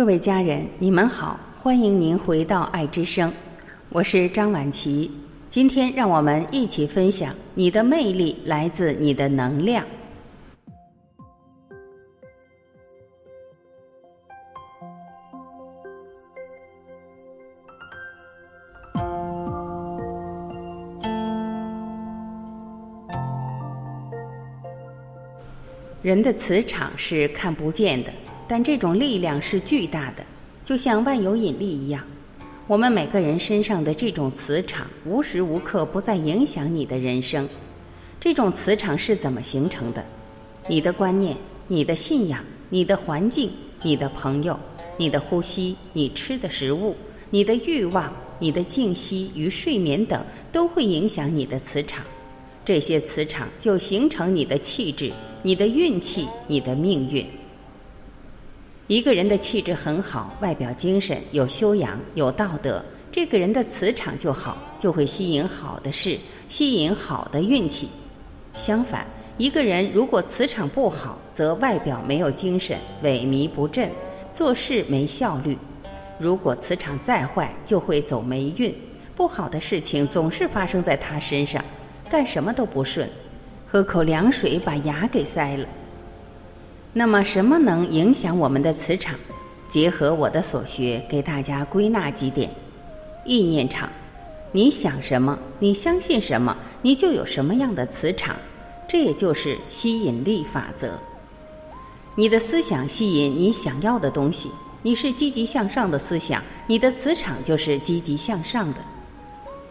各位家人，你们好，欢迎您回到爱之声，我是张晚琪。今天让我们一起分享：你的魅力来自你的能量。人的磁场是看不见的。但这种力量是巨大的，就像万有引力一样。我们每个人身上的这种磁场，无时无刻不在影响你的人生。这种磁场是怎么形成的？你的观念、你的信仰、你的环境、你的朋友、你的呼吸、你吃的食物、你的欲望、你的静息与睡眠等，都会影响你的磁场。这些磁场就形成你的气质、你的运气、你的命运。一个人的气质很好，外表精神、有修养、有道德，这个人的磁场就好，就会吸引好的事，吸引好的运气。相反，一个人如果磁场不好，则外表没有精神，萎靡不振，做事没效率。如果磁场再坏，就会走霉运，不好的事情总是发生在他身上，干什么都不顺，喝口凉水把牙给塞了。那么，什么能影响我们的磁场？结合我的所学，给大家归纳几点：意念场，你想什么，你相信什么，你就有什么样的磁场。这也就是吸引力法则。你的思想吸引你想要的东西。你是积极向上的思想，你的磁场就是积极向上的；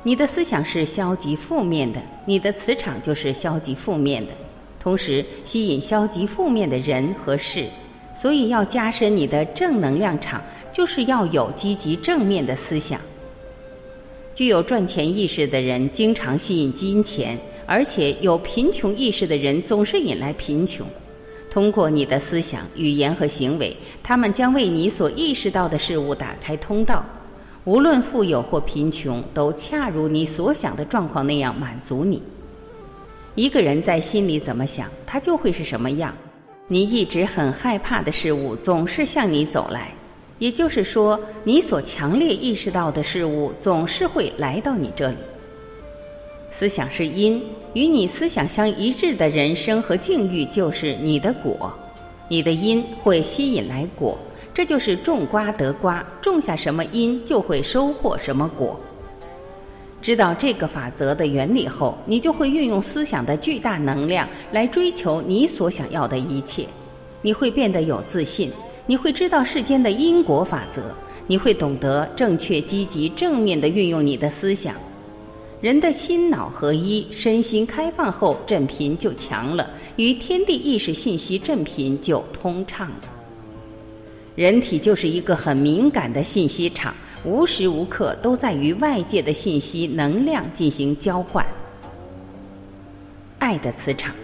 你的思想是消极负面的，你的磁场就是消极负面的。同时吸引消极负面的人和事，所以要加深你的正能量场，就是要有积极正面的思想。具有赚钱意识的人经常吸引金钱，而且有贫穷意识的人总是引来贫穷。通过你的思想、语言和行为，他们将为你所意识到的事物打开通道。无论富有或贫穷，都恰如你所想的状况那样满足你。一个人在心里怎么想，他就会是什么样。你一直很害怕的事物总是向你走来，也就是说，你所强烈意识到的事物总是会来到你这里。思想是因，与你思想相一致的人生和境遇就是你的果。你的因会吸引来果，这就是种瓜得瓜，种下什么因就会收获什么果。知道这个法则的原理后，你就会运用思想的巨大能量来追求你所想要的一切。你会变得有自信，你会知道世间的因果法则，你会懂得正确、积极、正面的运用你的思想。人的心脑合一，身心开放后，振频就强了，与天地意识信息振频就通畅了。人体就是一个很敏感的信息场。无时无刻都在与外界的信息能量进行交换。爱的磁场，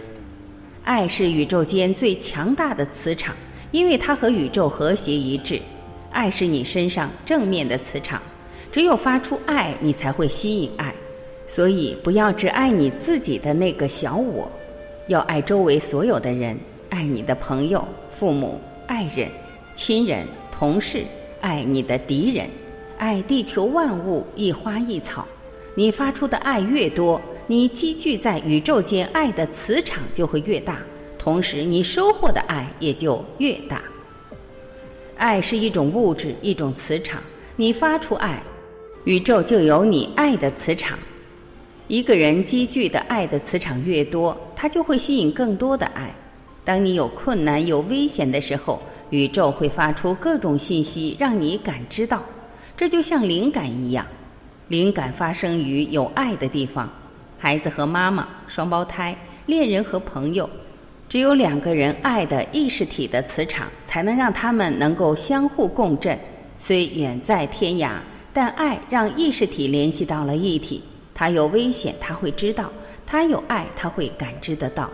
爱是宇宙间最强大的磁场，因为它和宇宙和谐一致。爱是你身上正面的磁场，只有发出爱，你才会吸引爱。所以，不要只爱你自己的那个小我，要爱周围所有的人，爱你的朋友、父母、爱人、亲人、同事，爱你的敌人。爱地球万物一花一草，你发出的爱越多，你积聚在宇宙间爱的磁场就会越大，同时你收获的爱也就越大。爱是一种物质，一种磁场，你发出爱，宇宙就有你爱的磁场。一个人积聚的爱的磁场越多，他就会吸引更多的爱。当你有困难、有危险的时候，宇宙会发出各种信息让你感知到。这就像灵感一样，灵感发生于有爱的地方，孩子和妈妈、双胞胎、恋人和朋友，只有两个人爱的意识体的磁场，才能让他们能够相互共振。虽远在天涯，但爱让意识体联系到了一体。他有危险，他会知道；他有爱，他会感知得到。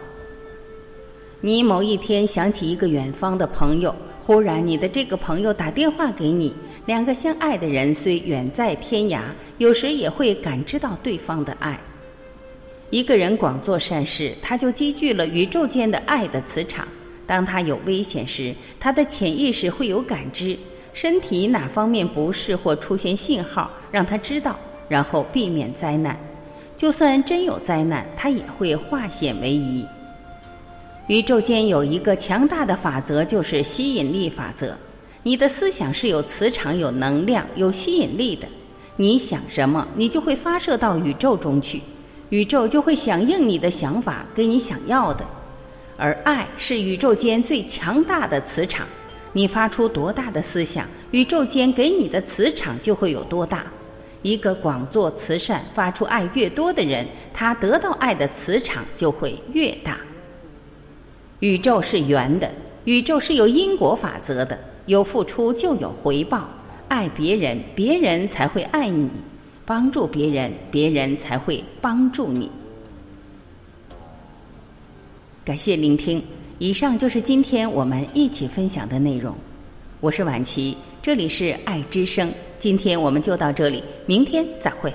你某一天想起一个远方的朋友，忽然你的这个朋友打电话给你。两个相爱的人虽远在天涯，有时也会感知到对方的爱。一个人广做善事，他就积聚了宇宙间的爱的磁场。当他有危险时，他的潜意识会有感知，身体哪方面不适或出现信号，让他知道，然后避免灾难。就算真有灾难，他也会化险为夷。宇宙间有一个强大的法则，就是吸引力法则。你的思想是有磁场、有能量、有吸引力的。你想什么，你就会发射到宇宙中去，宇宙就会响应你的想法，给你想要的。而爱是宇宙间最强大的磁场，你发出多大的思想，宇宙间给你的磁场就会有多大。一个广做慈善、发出爱越多的人，他得到爱的磁场就会越大。宇宙是圆的，宇宙是有因果法则的，有付出就有回报。爱别人，别人才会爱你；帮助别人，别人才会帮助你。感谢聆听，以上就是今天我们一起分享的内容。我是婉琪，这里是爱之声。今天我们就到这里，明天再会。